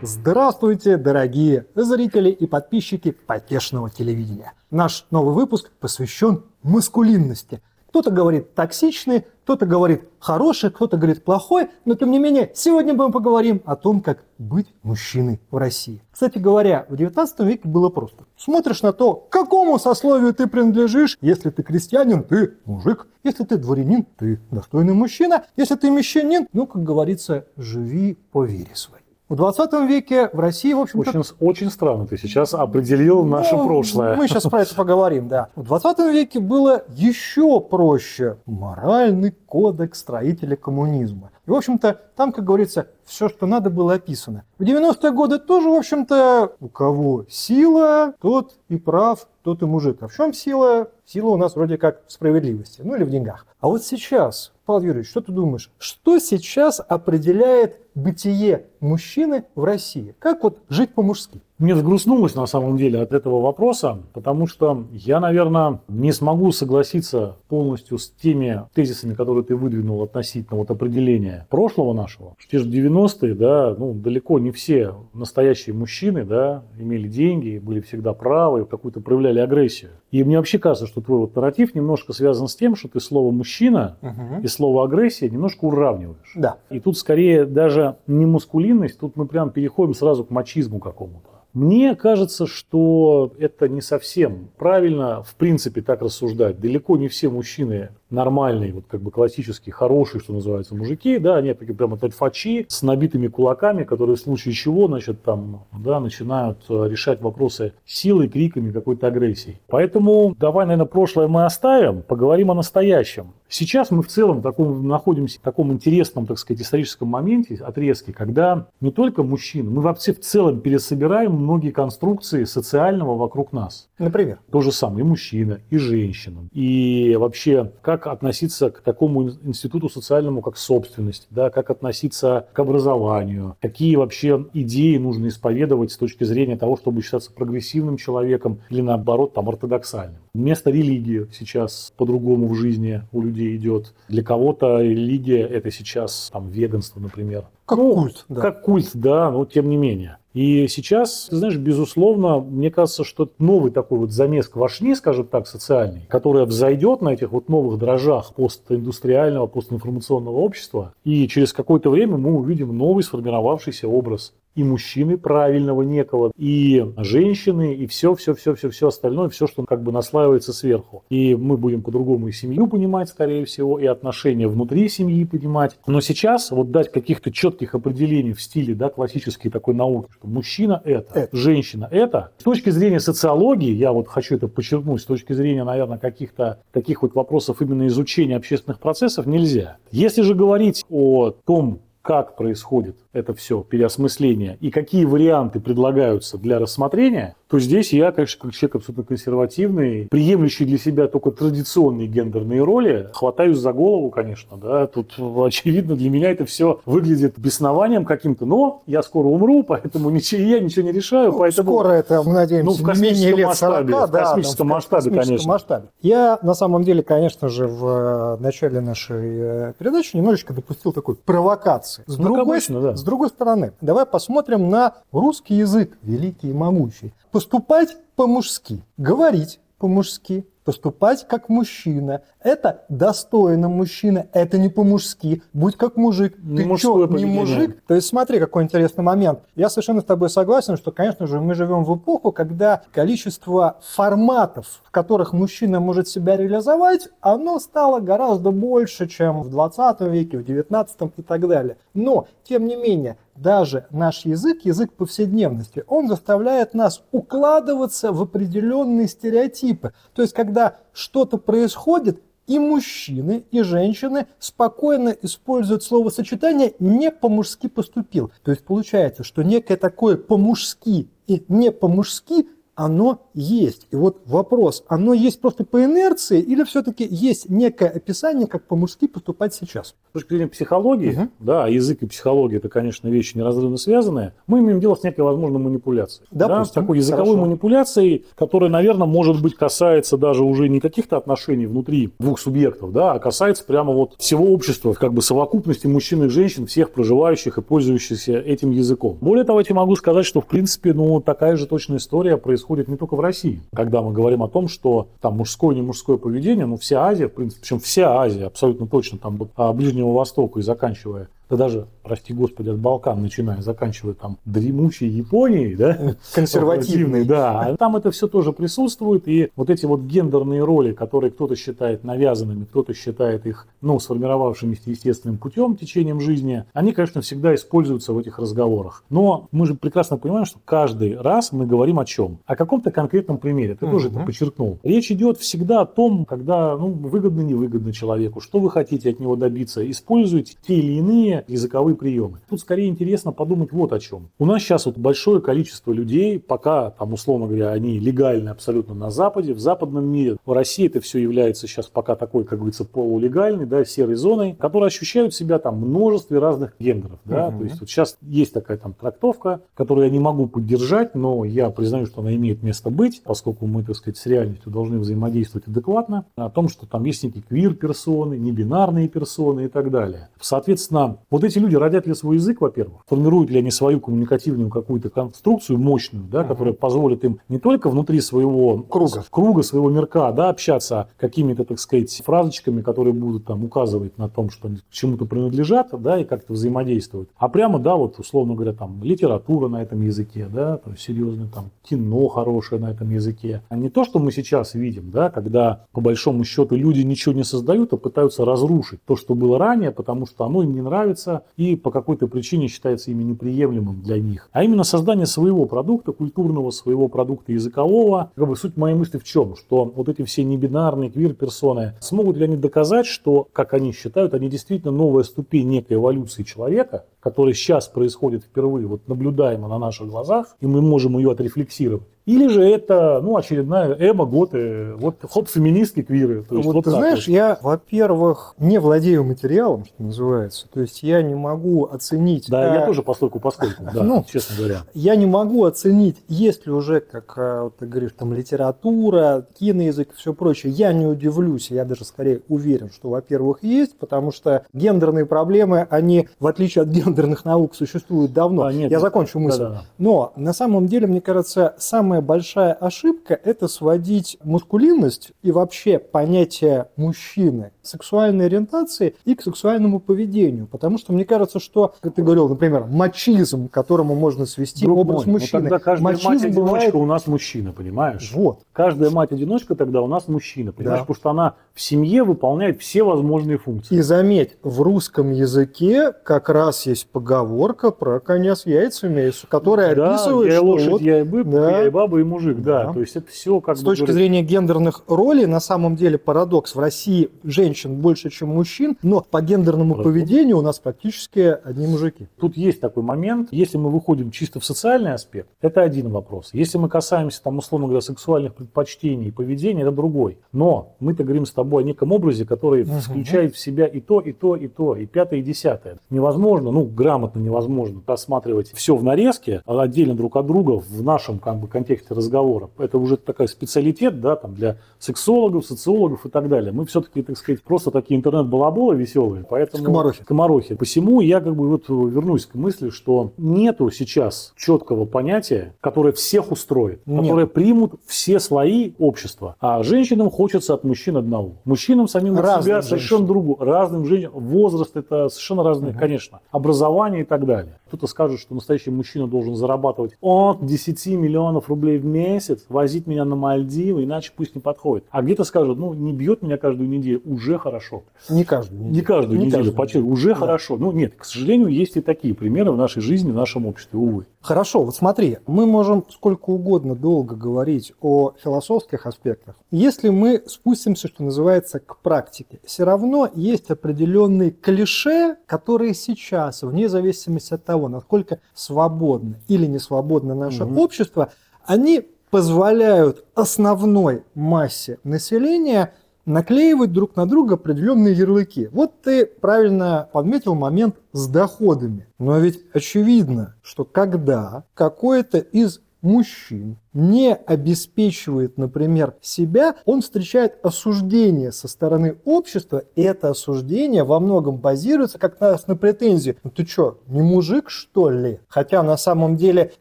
Здравствуйте, дорогие зрители и подписчики потешного телевидения. Наш новый выпуск посвящен маскулинности – кто-то говорит токсичный, кто-то говорит хороший, кто-то говорит плохой, но тем не менее сегодня мы поговорим о том, как быть мужчиной в России. Кстати говоря, в 19 веке было просто. Смотришь на то, к какому сословию ты принадлежишь. Если ты крестьянин, ты мужик. Если ты дворянин, ты достойный мужчина. Если ты мещанин, ну, как говорится, живи по вере своей. В 20 веке в России, в общем Очень, очень странно ты сейчас определил наше ну, прошлое. Мы сейчас про это поговорим, да. В 20 веке было еще проще. Моральный кодекс строителя коммунизма. И, в общем-то, там, как говорится, все, что надо, было описано. В 90-е годы тоже, в общем-то, у кого сила, тот и прав, тот и мужик. А в чем сила? Сила у нас вроде как в справедливости, ну или в деньгах. А вот сейчас, Павел Юрьевич, что ты думаешь? Что сейчас определяет бытие мужчины в России? Как вот жить по-мужски? Мне взгрустнулось на самом деле от этого вопроса, потому что я, наверное, не смогу согласиться полностью с теми тезисами, которые ты выдвинул относительно вот определения прошлого нашего. В те же 90-е, да, ну, далеко не все настоящие мужчины, да, имели деньги, были всегда правы, какую-то проявляли агрессию. И мне вообще кажется, что твой вот нарратив немножко связан с тем, что ты слово «мужчина» угу. и слово «агрессия» немножко уравниваешь. Да. И тут скорее даже не мускулинность, тут мы прям переходим сразу к мачизму какому-то. Мне кажется, что это не совсем правильно, в принципе, так рассуждать. Далеко не все мужчины нормальные, вот как бы классические, хорошие, что называется, мужики, да, они такие прямо альфачи с набитыми кулаками, которые в случае чего, значит, там, да, начинают э, решать вопросы силой, криками, какой-то агрессией. Поэтому давай, наверное, прошлое мы оставим, поговорим о настоящем. Сейчас мы в целом таком, находимся в таком интересном, так сказать, историческом моменте, отрезке, когда не только мужчины, мы вообще в целом пересобираем многие конструкции социального вокруг нас. Например? То же самое и мужчина, и женщина. И вообще, как относиться к такому институту социальному, как собственность, да, как относиться к образованию, какие вообще идеи нужно исповедовать с точки зрения того, чтобы считаться прогрессивным человеком или наоборот там ортодоксальным. Место религии сейчас по-другому в жизни у людей идет. Для кого-то религия это сейчас там веганство, например. Как ну, культ, да. Как культ, да, но тем не менее. И сейчас, ты знаешь, безусловно, мне кажется, что новый такой вот замес квашни, скажем так, социальный, который взойдет на этих вот новых дрожжах постиндустриального, постинформационного общества, и через какое-то время мы увидим новый сформировавшийся образ и мужчины правильного некого, и женщины, и все, все, все, все, все остальное, все, что как бы наслаивается сверху. И мы будем по-другому и семью понимать, скорее всего, и отношения внутри семьи понимать. Но сейчас вот дать каких-то четких определений в стиле, да, классической такой науки, что мужчина это, это, женщина это. С точки зрения социологии, я вот хочу это подчеркнуть, с точки зрения, наверное, каких-то таких вот вопросов именно изучения общественных процессов нельзя. Если же говорить о том, как происходит это все переосмысление и какие варианты предлагаются для рассмотрения, то здесь я, конечно, как человек абсолютно консервативный, приемлющий для себя только традиционные гендерные роли, хватаюсь за голову, конечно, да, тут очевидно для меня это все выглядит беснованием каким-то, но я скоро умру, поэтому ничего, я ничего не решаю, ну, поэтому... Скоро это, мы надеемся, ну, в космическом лет масштабе, 40, в да, космическом да, масштабе, в космическом конечно. масштабе. Я, на самом деле, конечно же, в начале нашей э, передачи немножечко допустил такой провокации. С, ну, другой, обычно, да. с другой стороны, давай посмотрим на русский язык, великий и могучий поступать по-мужски, говорить по-мужски, поступать как мужчина. Это достойно мужчина, это не по-мужски. Будь как мужик. Не Ты что, не мужик? То есть смотри, какой интересный момент. Я совершенно с тобой согласен, что, конечно же, мы живем в эпоху, когда количество форматов, в которых мужчина может себя реализовать, оно стало гораздо больше, чем в 20 веке, в 19 и так далее. Но, тем не менее, даже наш язык, язык повседневности, он заставляет нас укладываться в определенные стереотипы. То есть, когда что-то происходит, и мужчины, и женщины спокойно используют словосочетание «не по-мужски поступил». То есть получается, что некое такое «по-мужски» и «не по-мужски» оно есть. И вот вопрос, оно есть просто по инерции или все-таки есть некое описание, как по-мужски поступать сейчас? С точки зрения психологии, угу. да, язык и психология это, конечно, вещи неразрывно связанные. Мы имеем дело с некой, возможно, манипуляцией. Допустим, да, с такой языковой хорошо. манипуляцией, которая, наверное, может быть касается даже уже не каких-то отношений внутри двух субъектов, да, а касается прямо вот всего общества, как бы совокупности мужчин и женщин, всех проживающих и пользующихся этим языком. Более того, я тебе могу сказать, что в принципе, ну, такая же точная история происходит не только в России. Когда мы говорим о том, что там мужское, не мужское поведение, ну, вся Азия, в принципе, причем вся Азия абсолютно точно, там, от Ближнего Востока и заканчивая да даже, прости господи, от Балкан, начиная, заканчивая там дремучей Японией, да? Консервативной. Да, а там это все тоже присутствует, и вот эти вот гендерные роли, которые кто-то считает навязанными, кто-то считает их, ну, сформировавшимися естественным путем, течением жизни, они, конечно, всегда используются в этих разговорах. Но мы же прекрасно понимаем, что каждый раз мы говорим о чем? О каком-то конкретном примере. Ты тоже это подчеркнул. Речь идет всегда о том, когда, ну, выгодно-невыгодно человеку, что вы хотите от него добиться, используйте те или иные языковые приемы. Тут скорее интересно подумать вот о чем. У нас сейчас вот большое количество людей, пока там, условно говоря, они легальны абсолютно на Западе, в западном мире, в России это все является сейчас пока такой, как говорится, полулегальной, да, серой зоной, которые ощущают себя там множестве разных гендеров, да, угу. то есть вот сейчас есть такая там трактовка, которую я не могу поддержать, но я признаю, что она имеет место быть, поскольку мы, так сказать, с реальностью должны взаимодействовать адекватно, о том, что там есть некие квир-персоны, небинарные персоны и так далее. Соответственно, вот эти люди родят ли свой язык, во-первых, формируют ли они свою коммуникативную какую-то конструкцию мощную, да, uh-huh. которая позволит им не только внутри своего круга, круга своего мирка, да, общаться какими-то, так сказать, фразочками, которые будут там указывать на том, что они к чему-то принадлежат, да, и как-то взаимодействуют, а прямо, да, вот условно говоря, там литература на этом языке, да, то есть серьезно там кино хорошее на этом языке, а не то, что мы сейчас видим, да, когда по большому счету люди ничего не создают, а пытаются разрушить то, что было ранее, потому что оно им не нравится нравится и по какой-то причине считается ими неприемлемым для них. А именно создание своего продукта, культурного своего продукта языкового. Как бы суть моей мысли в чем? Что вот эти все небинарные квир-персоны, смогут ли они доказать, что, как они считают, они действительно новая ступень некой эволюции человека, которая сейчас происходит впервые, вот наблюдаемо на наших глазах, и мы можем ее отрефлексировать. Или же это, ну, очередная эмо, готы, вот хоп, феминистки, квиры. То есть вот, вот ты знаешь, вот. я, во-первых, не владею материалом, что называется. То есть я не могу оценить... Да, как... я тоже постольку поскольку, да, ну, честно говоря. Я не могу оценить, есть ли уже, как а, вот ты говоришь, там литература, киноязык и все прочее. Я не удивлюсь, я даже скорее уверен, что, во-первых, есть, потому что гендерные проблемы, они, в отличие от гендерных наук, существуют давно. А, нет, я закончу мысль. Да, да. Но на самом деле, мне кажется, самая большая ошибка – это сводить мускулинность и вообще понятие мужчины к сексуальной ориентации и к сексуальному поведению. Потому что мне кажется, что, как ты говорил, например, мачизм, к которому можно свести Друг образ мой, мужчины. Ну, тогда каждая мать-одиночка бывает... у нас мужчина, понимаешь? Вот. Каждая мать-одиночка тогда у нас мужчина, понимаешь? Да. Потому что она в семье выполняет все возможные функции. И заметь, в русском языке как раз есть поговорка про коня с яйцами, которая да, описывает, я что... лошадь, вот, я и бык, да, я и баба, и мужик, да. да. То есть это все как С бы... С точки говорит... зрения гендерных ролей, на самом деле парадокс. В России женщин больше, чем мужчин, но по гендерному Парадокс. поведению у нас практически одни мужики. Тут есть такой момент. Если мы выходим чисто в социальный аспект, это один вопрос. Если мы касаемся, там, условно говоря, сексуальных предпочтений и поведения, это другой. Но мы-то говорим с тобой о неком образе, который угу. включает в себя и то, и то, и то, и пятое, и десятое. Невозможно, ну, грамотно невозможно рассматривать все в нарезке, а отдельно друг от друга в нашем как бы, контексте разговора. Это уже такая специалитет да, там, для сексологов, социологов и так далее. Мы все-таки, так сказать, просто такие интернет-балаболы веселые. Поэтому... Скоморохи. Скоморохи. Посему я как бы вот вернусь к мысли, что нету сейчас четкого понятия, которое всех устроит, Нет. которое примут все слои общества. А женщинам хочется от мужчин одного. Мужчинам самим от себя совершенно другого. Разным женщинам. Возраст это совершенно разные, угу. конечно. Образование и так далее. Кто-то скажет, что настоящий мужчина должен зарабатывать от 10 миллионов рублей в месяц, возить меня на Мальдивы, иначе пусть не подходит. А где-то скажут, ну, не бьет меня каждую неделю, уже хорошо. Не каждую неделю. Не каждую не неделю, каждую уже да. хорошо. Ну, нет, к сожалению, есть и такие примеры в нашей жизни, в нашем обществе, увы. Хорошо, вот смотри, мы можем сколько угодно долго говорить о философских аспектах. Если мы спустимся, что называется, к практике, все равно есть определенные клише, которые сейчас, вне зависимости от того, насколько свободно или не свободно наше угу. общество, они позволяют основной массе населения наклеивать друг на друга определенные ярлыки. Вот ты правильно подметил момент с доходами. Но ведь очевидно, что когда какое-то из мужчин не обеспечивает, например, себя, он встречает осуждение со стороны общества, и это осуждение во многом базируется как раз на претензии. Ну ты что, не мужик, что ли? Хотя на самом деле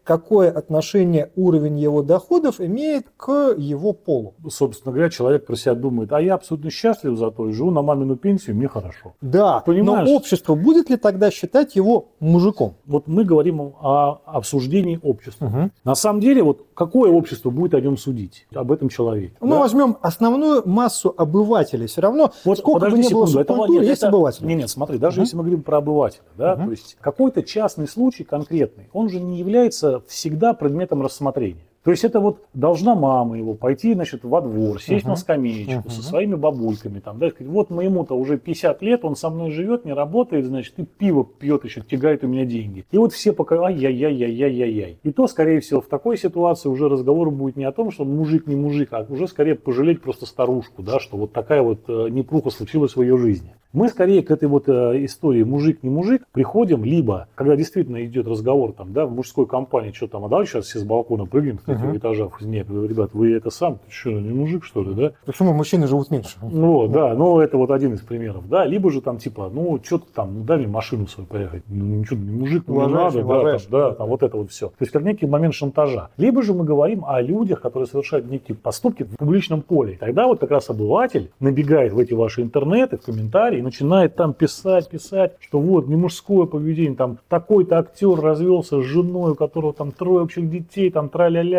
какое отношение уровень его доходов имеет к его полу? Собственно говоря, человек про себя думает, а я абсолютно счастлив зато и живу на мамину пенсию, мне хорошо. Да, Понимаешь? но общество будет ли тогда считать его мужиком? Вот мы говорим о обсуждении общества. Угу. На самом деле, вот какой какое общество будет о нем судить, об этом человеке? Ну, да? возьмем основную массу обывателей. Все равно, вот, сколько бы ни было субкультуры, это, есть это, обыватели. Нет, нет, смотри, даже uh если мы говорим про обывателя, да, uh то есть какой-то частный случай конкретный, он же не является всегда предметом рассмотрения. То есть это вот должна мама его пойти, значит, во двор, сесть uh-huh. на скамеечку uh-huh. со своими бабульками, там, да, сказать, вот моему-то уже 50 лет, он со мной живет, не работает, значит, и пиво пьет еще, тягает у меня деньги. И вот все пока, ай-яй-яй-яй-яй-яй. И то, скорее всего, в такой ситуации уже разговор будет не о том, что мужик не мужик, а уже скорее пожалеть просто старушку, да, что вот такая вот э, непруха случилась в ее жизни. Мы скорее к этой вот э, истории мужик не мужик приходим либо, когда действительно идет разговор там, да, в мужской компании, что там, а давай сейчас все с балкона прыгнем с третьего uh-huh. этажа. Нет, ребят, вы это сам, ты что, не мужик что ли, да? Почему мужчины живут меньше? Ну, да, ну это вот один из примеров, да, либо же там типа, ну, что ты там, ну дай мне машину свою поехать, ну ничего, не мужик, ну, не надо, да, там, да, там вот это вот все. То есть как некий момент шантажа. Либо же мы говорим о людях, которые совершают некие поступки в публичном поле. Тогда вот как раз обыватель набегает в эти ваши интернеты, в комментарии и начинает там писать, писать, что вот не мужское поведение, там такой-то актер развелся с женой, у которого там трое общих детей, там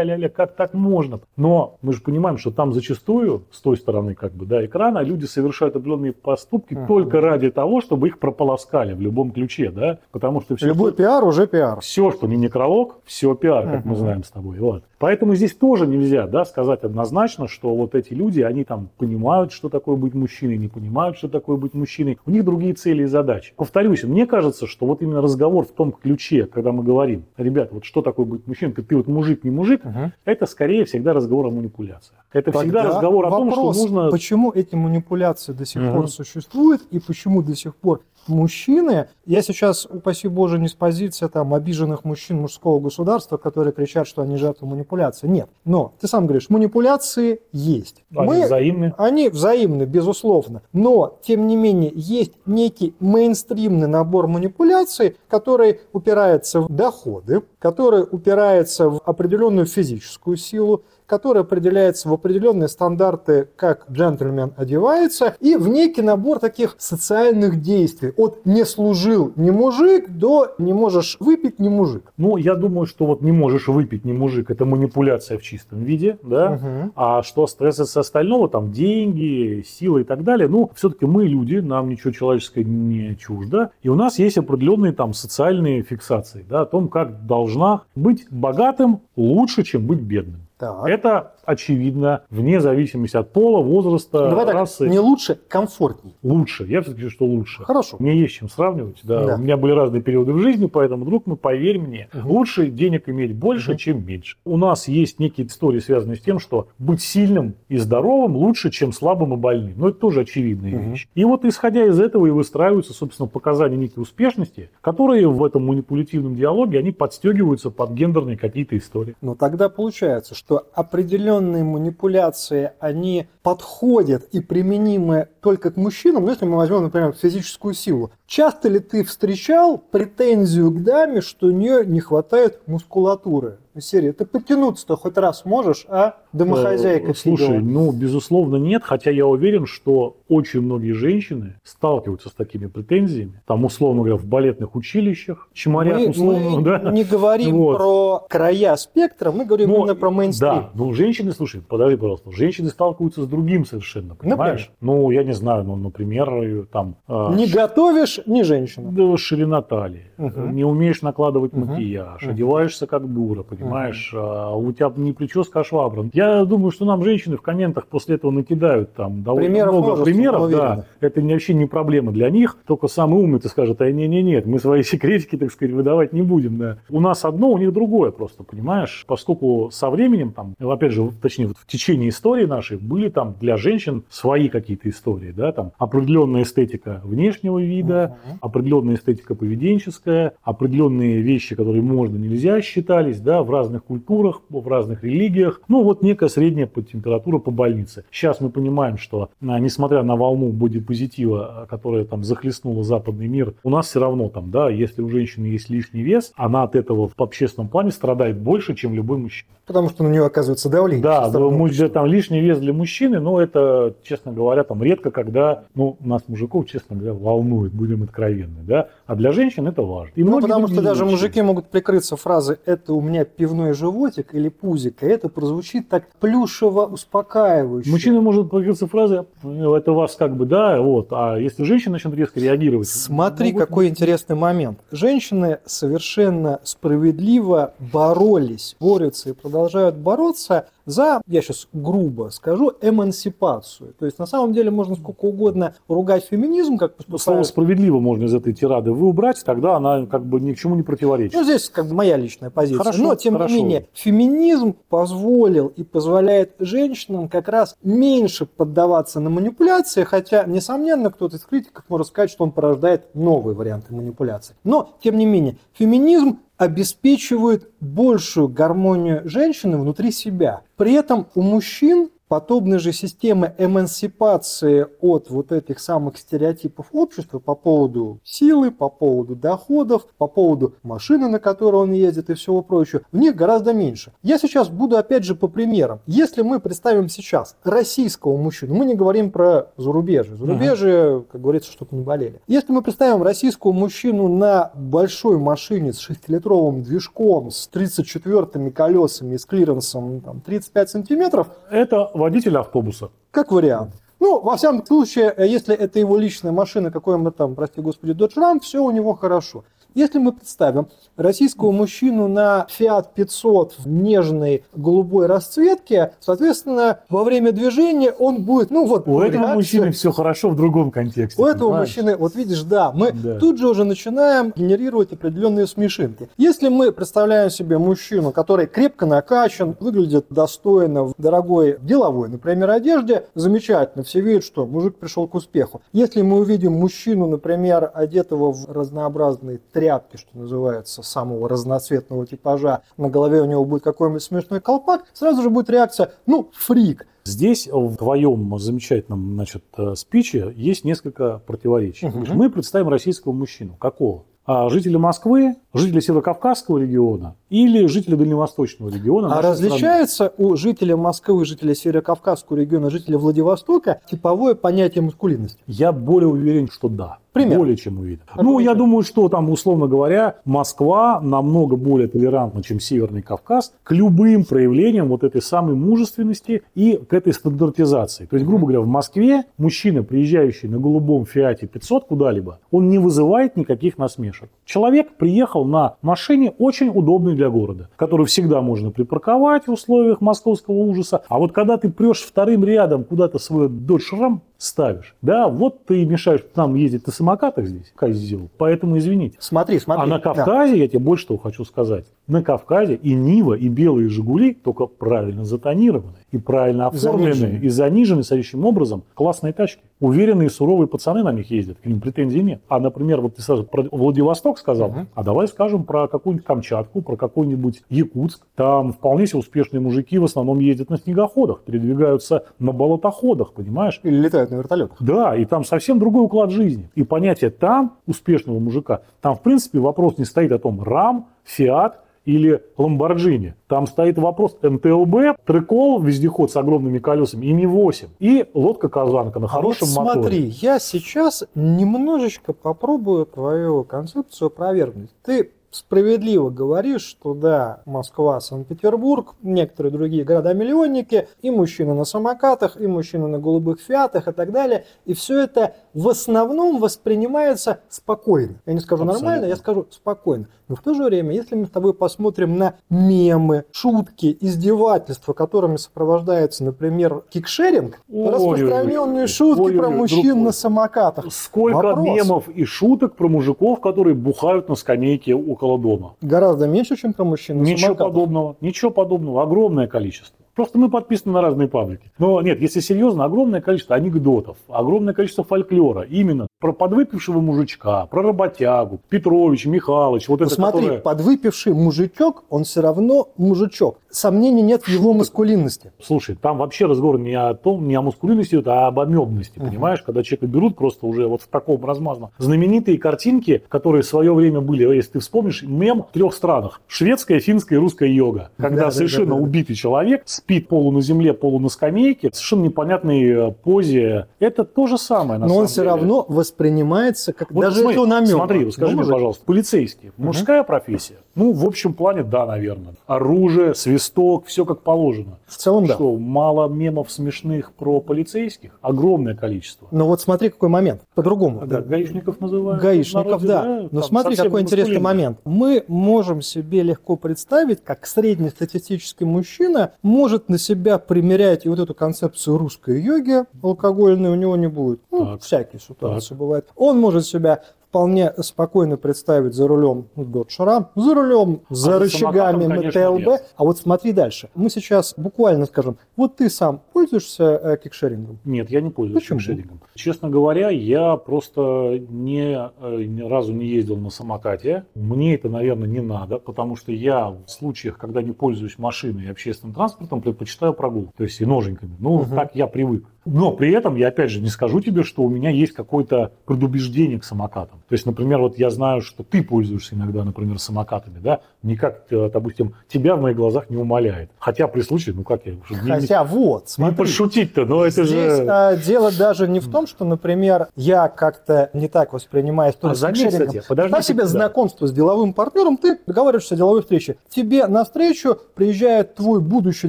тра-ля-ля-ля-ля, как так можно? Но мы же понимаем, что там зачастую, с той стороны как бы, да, экрана, люди совершают определенные поступки uh-huh. только ради того, чтобы их прополоскали в любом ключе, да, потому что все... Любой что, пиар уже пиар. Все, что не некролог, все пиар, как uh-huh. мы знаем с тобой, вот. Поэтому здесь тоже нельзя да, сказать однозначно, что вот эти люди, они там понимают, что такое быть мужчиной, не понимают, что такое быть мужчиной. У них другие цели и задачи. Повторюсь, мне кажется, что вот именно разговор в том ключе, когда мы говорим, ребят, вот что такое быть мужчиной, ты, ты вот мужик, не мужик, угу. это скорее всегда разговор о манипуляциях. Это Тогда всегда разговор о том, что нужно... почему эти манипуляции до сих угу. пор существуют и почему до сих пор мужчины, я сейчас, упаси Боже, не с позиции там обиженных мужчин мужского государства, которые кричат, что они жертвы манипуляции. Нет. Но ты сам говоришь, манипуляции есть. Они Мы, взаимны? Они взаимны, безусловно. Но, тем не менее, есть некий мейнстримный набор манипуляций, который упирается в доходы, который упирается в определенную физическую силу, который определяется в определенные стандарты, как джентльмен одевается, и в некий набор таких социальных действий. От «не служил не мужик» до «не можешь выпить не мужик». Ну, я думаю, что вот «не можешь выпить не мужик» – это манипуляция в чистом виде, да? Угу. А что с остального, там, деньги, силы и так далее, ну, все-таки мы люди, нам ничего человеческое не чуждо, и у нас есть определенные там социальные фиксации, да, о том, как должна быть богатым лучше, чем быть бедным. Так. Это очевидно, вне зависимости от пола, возраста, Давай расы. Так, не лучше, комфортнее. Лучше. Я все-таки что лучше. Хорошо. Мне есть чем сравнивать. Да. да. У меня были разные периоды в жизни, поэтому, друг мой, поверь мне, угу. лучше денег иметь больше, угу. чем меньше. У нас есть некие истории, связанные с тем, что быть сильным и здоровым лучше, чем слабым и больным. Но это тоже очевидная угу. вещь. И вот исходя из этого и выстраиваются, собственно, показания некой успешности, которые в этом манипулятивном диалоге, они подстегиваются под гендерные какие-то истории. Но тогда получается, что определенные манипуляции, они подходят и применимы только к мужчинам, ну, если мы возьмем, например, физическую силу. Часто ли ты встречал претензию к даме, что у нее не хватает мускулатуры? Серии. Ты подтянуться-то хоть раз можешь, а, домохозяйка? Э, слушай, ну, безусловно, нет, хотя я уверен, что очень многие женщины сталкиваются с такими претензиями. Там, условно говоря, в балетных училищах, чморят, мы, условно, мы да. не говорим вот. про края спектра, мы говорим Но, именно про мейнстрим. Да, ну, женщины, слушай, подожди, пожалуйста, женщины сталкиваются с другим совершенно, понимаешь? Например? Ну, я не знаю, ну, например, там... Э, не ш... готовишь, не женщина. Да, ширина талии, угу. не умеешь накладывать угу. макияж, угу. одеваешься как дура, понимаешь? Понимаешь? А у тебя не прическа, а швабра. Я думаю, что нам женщины в комментах после этого накидают там довольно Примеров много примеров. Да, это не- вообще не проблема для них. Только самый умный-то скажет, а не, не, нет, мы свои секретики, так сказать, выдавать не будем. Да. У нас одно, у них другое просто, понимаешь? Поскольку со временем, там, ну, опять же, точнее, вот в течение истории нашей были там для женщин свои какие-то истории, да, там определенная эстетика внешнего вида, Мгм. определенная эстетика поведенческая, определенные вещи, которые можно, нельзя считались, да, в разных культурах, в разных религиях. Ну, вот некая средняя температура по больнице. Сейчас мы понимаем, что, а, несмотря на волну бодипозитива, а, которая там захлестнула западный мир, у нас все равно там, да, если у женщины есть лишний вес, она от этого в общественном плане страдает больше, чем любой мужчина. Потому что на нее оказывается давление. Да, со стороны да, му- общества. да, там лишний вес для мужчины, но это, честно говоря, там редко, когда, ну, нас мужиков, честно говоря, волнует, будем откровенны, да, а для женщин это важно. И Ну, потому что даже мужики могут прикрыться фразой «это у меня пивной животик» или «пузик», и это прозвучит так плюшево успокаивающе. Мужчина может покрыться фразой, «Ну, это вас как бы, да, вот, а если женщина начнет резко реагировать... Смотри, могут- какой интересный момент. Женщины совершенно справедливо боролись, борются и продолжают бороться за, я сейчас грубо скажу, эмансипацию. То есть на самом деле можно сколько угодно ругать феминизм, как Слово поступают «справедливо» можно из этой тирады вы убрать, тогда она как бы ни к чему не противоречит. Ну, здесь как бы моя личная позиция. Хорошо, Но, тем хорошо. не менее, феминизм позволил и позволяет женщинам как раз меньше поддаваться на манипуляции, хотя, несомненно, кто-то из критиков может сказать, что он порождает новые варианты манипуляций. Но, тем не менее, феминизм обеспечивает большую гармонию женщины внутри себя. При этом у мужчин подобной же системы эмансипации от вот этих самых стереотипов общества по поводу силы, по поводу доходов, по поводу машины, на которой он ездит и всего прочего, в них гораздо меньше. Я сейчас буду опять же по примерам. Если мы представим сейчас российского мужчину, мы не говорим про зарубежье. Зарубежье, как говорится, чтобы не болели. Если мы представим российского мужчину на большой машине с 6-литровым движком, с 34 колесами и с клиренсом там, 35 сантиметров, Это водитель автобуса. как вариант. Ну, во всяком случае, э, если это его личная машина, какой-нибудь там, прости господи, Dodge Ram, все у него хорошо. Если мы представим российского мужчину на Fiat 500 в нежной голубой расцветке, соответственно, во время движения он будет, ну вот, У этого мужчины все хорошо в другом контексте. у этого понимаешь? мужчины, вот видишь, да, мы Да. тут же уже начинаем генерировать определенные смешинки. Если мы представляем себе мужчину, который крепко накачан, выглядит достойно в дорогой деловой, например, одежде, замечательно, все видят, что мужик пришел к успеху. Если мы увидим мужчину, например, одетого в разнообразные тряпки, что называется, самого разноцветного типажа, на голове у него будет какой-нибудь смешной колпак, сразу же будет реакция, ну, фрик. Здесь в твоем замечательном значит, э, спиче есть несколько противоречий. Мгм. Мы представим российского мужчину. Какого? А жителя Москвы, жителя Северокавказского региона или жителя Дальневосточного региона? А различается у жителя Москвы, жителя Северокавказского региона, жителя Владивостока типовое понятие маскулинности? Я более уверен, что да. Пример. Более чем уверен. Ну, я думаю, что там, условно говоря, Москва намного более толерантна, чем Северный Кавказ, к любым проявлениям вот этой самой мужественности и к этой стандартизации. То есть, грубо говоря, в Москве мужчина, приезжающий на голубом Фиате 500 куда-либо, он не вызывает никаких насмешек. Человек приехал на машине очень удобной для города, которую всегда можно припарковать в условиях московского ужаса. А вот когда ты прешь вторым рядом куда-то свой Dodge Ram ставишь, да, вот ты мешаешь нам ездить на самокатах здесь, Козел. Поэтому извините. Смотри, смотри. А на Да. Кавказе, я тебе больше того хочу сказать, на Кавказе и Нива, и белые Жигули только правильно затонированы, и правильно оформлены, Занижены. и занижены следующим образом. Классные тачки. Уверенные, суровые пацаны на них ездят, к ним претензий нет. А, например, вот ты сразу про Владивосток сказал, Мгм. а давай скажем про какую-нибудь Камчатку, про какой-нибудь Якутск. Там вполне себе успешные мужики в основном ездят на снегоходах, передвигаются на болотоходах, понимаешь? Или летают на вертолетах. Да, и там совсем другой уклад жизни. И понятие там успешного мужика, там в принципе вопрос не стоит о том, рам, фиат или ламборджини. Там стоит вопрос МТЛБ, трекол, вездеход с огромными колесами, и Ми-8, и лодка-казанка на А вот хорошем моторе. смотри, я сейчас немножечко попробую твою концепцию опровергнуть. Ты справедливо говоришь, что да, Москва, Санкт-Петербург, некоторые другие города-миллионники, и мужчины на самокатах, и мужчины на голубых фиатах и так далее. И все это в основном воспринимается спокойно. Я не скажу Абсолютно. нормально, я скажу спокойно. Но в то же время, если мы с тобой посмотрим на мемы, шутки, издевательства, которыми сопровождается, например, кикшеринг, Ой, распространенные ой, шутки ой, про мужчин на самокатах. Сколько Вопрос. мемов и шуток про мужиков, которые бухают на скамейке около дома. Гораздо меньше, чем про мужчин на Ничего самокатах. подобного. Ничего подобного. Огромное количество. Просто мы подписаны на разные паблики. Но нет, если серьезно, огромное количество анекдотов, огромное количество фольклора. Именно про подвыпившего мужичка, про работягу, Петрович, Михалыч. Вот Ну, это, смотри, которое- подвыпивший мужичок, он все равно мужичок. Сомнений нет в его маскулинности. Слушай, там вообще разговор не о том, не о мускулинности, а об амебности, Мгм. понимаешь? Когда человека берут просто уже вот в таком размазанном. Знаменитые картинки, которые в свое время были, если ты вспомнишь, мем в трех странах. Шведская, финская и русская йога. Когда Да, совершенно да, да, да. убитый человек спит полу на земле, полу на скамейке, в совершенно непонятной э, позе. Это то же самое, на Но он все деле. равно воспринимается как, Вот даже смотри, он намек. Смотри, вот скажи мне, пожалуйста, полицейский, мужская профессия? Ну, в общем плане, да, наверное. Оружие, свисток, все как положено. В целом, да. Что, мало мемов смешных про полицейских? Огромное количество. Но вот смотри, какой момент. По-другому. Да, гаишников называют. Гаишников, народе, да. Но там смотри, какой интересный момент. Мы можем себе легко представить, как среднестатистический мужчина может на себя примерять и вот эту концепцию русской йоги алкогольной у него не будет. Ну, Так. всякие ситуации бывают. Он может себя вполне спокойно представить за рулем Ram, за рулем, за за рычагами МТЛБ. А вот смотри дальше. Мы сейчас буквально скажем, вот ты сам пользуешься э, кикшерингом? Нет, я не пользуюсь Почему? шерингом. Честно говоря, я просто не, э, ни разу не ездил на самокате. Мне это, наверное, не надо, потому что я в случаях, когда не пользуюсь машиной и общественным транспортом, предпочитаю прогулку, то есть и ноженьками. Ну, Мгм. так я привык. Но при этом я, опять же, не скажу тебе, что у меня есть какое-то предубеждение к самокатам. То есть, например, вот я знаю, что ты пользуешься иногда, например, самокатами, да, никак, э, допустим, тебя в моих глазах не умаляет. Хотя при случае, ну как я, чтобы не- не- Хотя вот, не смотри. пошутить-то, но это Здесь же... а, дело даже не в том, что, например, я как-то не так воспринимаю историю А с заметь, кстати, подожди Представь себе секунду. знакомство с деловым партнером, ты договариваешься о деловой встрече. Тебе навстречу приезжает твой будущий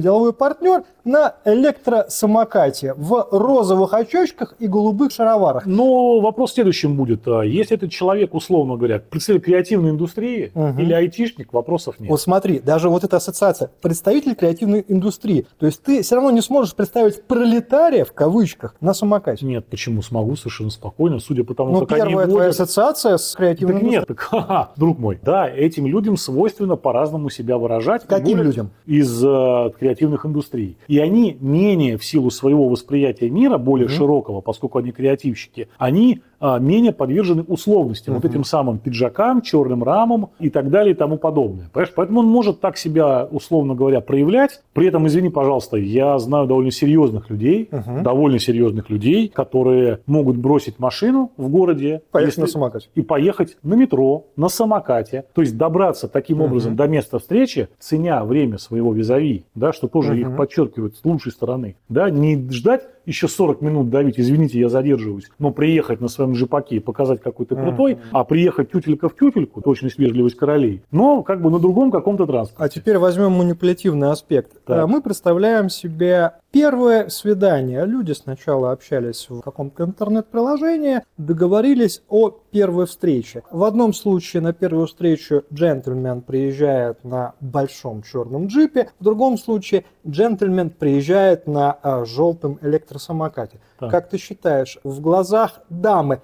деловой партнер на электросамокате в розовых очочках и голубых шароварах. Но вопрос в следующем будет. А Если этот человек, условно говоря, представитель креативной индустрии Мгм. или айтишник, вопросов нет. Вот смотри, даже вот эта ассоциация представитель креативной индустрии. То есть ты все равно не сможешь представить пролетария в кавычках на самокате. Нет, почему смогу совершенно спокойно, судя по тому, Ну, как они первая твоя водят. ассоциация с креативной Так индустрией. нет, так, ха-ха, друг мой, да, этим людям свойственно по-разному себя выражать. Каким людям? Из э, креативных индустрий. И они менее в силу своего восприятия мира, более Мгм. широкого, поскольку они креативщики, они менее подвержены условностям, вот Мгм. этим самым пиджакам, черным рамам и так далее и тому подобное. Понимаешь? Поэтому он может так себя, условно говоря, проявлять. При этом, извини, пожалуйста, я знаю довольно серьезных людей, Мгм. довольно серьезных людей, которые могут бросить машину в городе, Поехали если- на самокате. и поехать на метро, на самокате, то есть добраться таким Мгм. образом до места встречи, ценя время своего визави, да, что тоже Мгм. их подчеркивает с лучшей стороны, да, не ждать еще 40 минут давить, извините, я задерживаюсь, но приехать на своем джипаке и показать, какой ты Мгм. крутой, а приехать тютелька в тютельку, точность, вежливость королей, но как бы на другом каком-то транспорте. А теперь возьмем манипулятивный аспект. Так. А Мы представляем себе первое свидание. Люди сначала общались в каком-то интернет-приложении, договорились о первой встрече. В одном случае на первую встречу джентльмен приезжает на большом черном джипе, в другом случае джентльмен приезжает на а, желтом электросамокате. Так. Как ты считаешь, в глазах дамы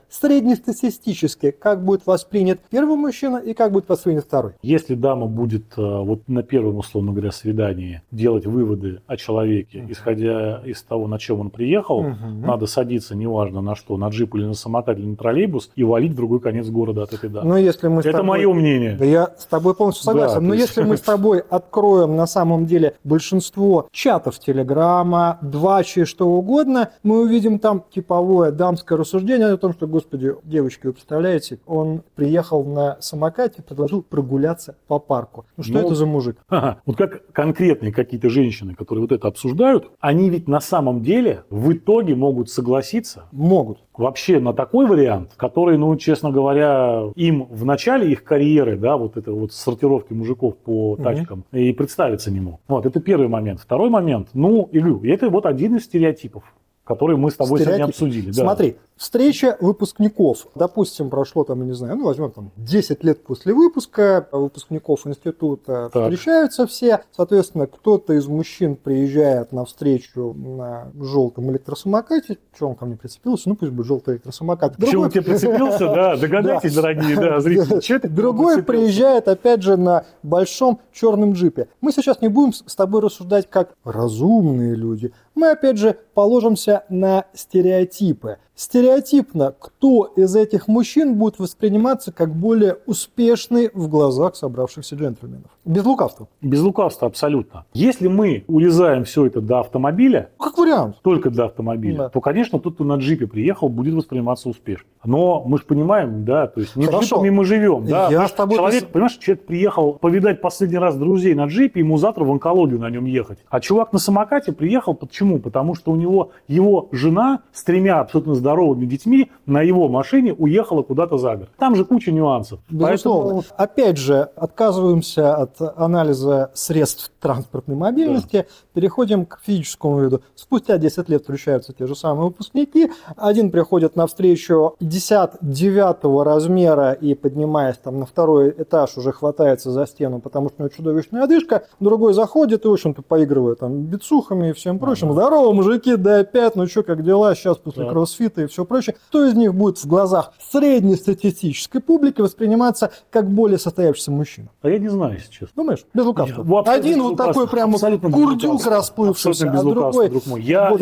среднестатистически, как будет воспринят первый мужчина и как будет воспринят второй? Если дама будет э, вот на первом, условно говоря, свидании делать выводы о человеке, Мгм. исходя из того, на чем он приехал, Мгм. надо садиться, неважно на что, на джип или на самокат или на троллейбус, и валить в другой конец города от этой дамы. Но если мы Это тобой- мое мнение. Да я с тобой полностью согласен. Да, Но есть- если мы с тобой откроем на самом деле большинство чатов Телеграма, Двачи, что угодно, мы увидим там типовое дамское рассуждение о том, что, господи, девочки, вы представляете, он приехал на самокате, предложил прогуляться по парку. Ну что Ну, это за мужик? Ага. Вот как конкретные какие-то женщины, которые вот это обсуждают, они ведь на самом деле в итоге могут согласиться Могут. вообще на такой вариант, который, ну, честно говоря, им в начале их карьеры, да, вот это вот сортировки мужиков по тачкам, и представиться не мог. Вот, это первый момент. Второй момент, ну, Илю, это вот один из стереотипов, который мы с тобой сегодня Стереотип. обсудили. да. Смотри, встреча выпускников. Допустим, прошло там, я не знаю, ну возьмем там 10 лет после выпуска выпускников института Так. встречаются все. Соответственно, кто-то из мужчин приезжает на встречу на желтом электросамокате. Что он ко мне прицепился? Ну пусть будет желтый электросамокат. Другой- тебе прицепился, да? Догадайтесь, Да. дорогие да, зрители. Другой приезжает, опять же, на большом черном джипе. Мы сейчас не будем с тобой рассуждать как разумные люди. Мы, опять же, положимся на стереотипы. Стереотипно, кто из этих мужчин будет восприниматься как более успешный в глазах собравшихся джентльменов? Без лукавства. Без лукавства абсолютно. Если мы урезаем все это до автомобиля, Как вариант. только до автомобиля, Да. то, конечно, тот, кто на джипе приехал, будет восприниматься успешно. Но мы же понимаем, да, то есть не Хорошо. джипами мы живем, да. Я с тобой человек, пос- понимаешь, человек приехал повидать последний раз друзей на джипе, ему завтра в онкологию на нем ехать. А чувак на самокате приехал, почему? Потому что у него его жена с тремя абсолютно здоровыми детьми на его машине уехала куда-то за город. Там же куча нюансов. Безусловно. Поэтому Опять же, отказываемся от анализа средств транспортной мобильности, переходим к физическому виду. Спустя 10 лет встречаются те же самые выпускники. Один приходит на встречу 59 размера и, поднимаясь там на второй этаж, уже хватается за стену, потому что у него чудовищная одышка. Другой заходит и, в общем-то, поигрывает там бицухами и всем прочим. Ага. Здорово, мужики, да опять, ну что, как дела? Сейчас после Да. кроссфита и все прочее. Кто из них будет в глазах среднестатистической публики восприниматься как более состоявшийся мужчина? а я не знаю, если честно. Думаешь? Без лукавства. Вот Один лукавства. такой прямо курдюк расплывшийся, а другой. Я,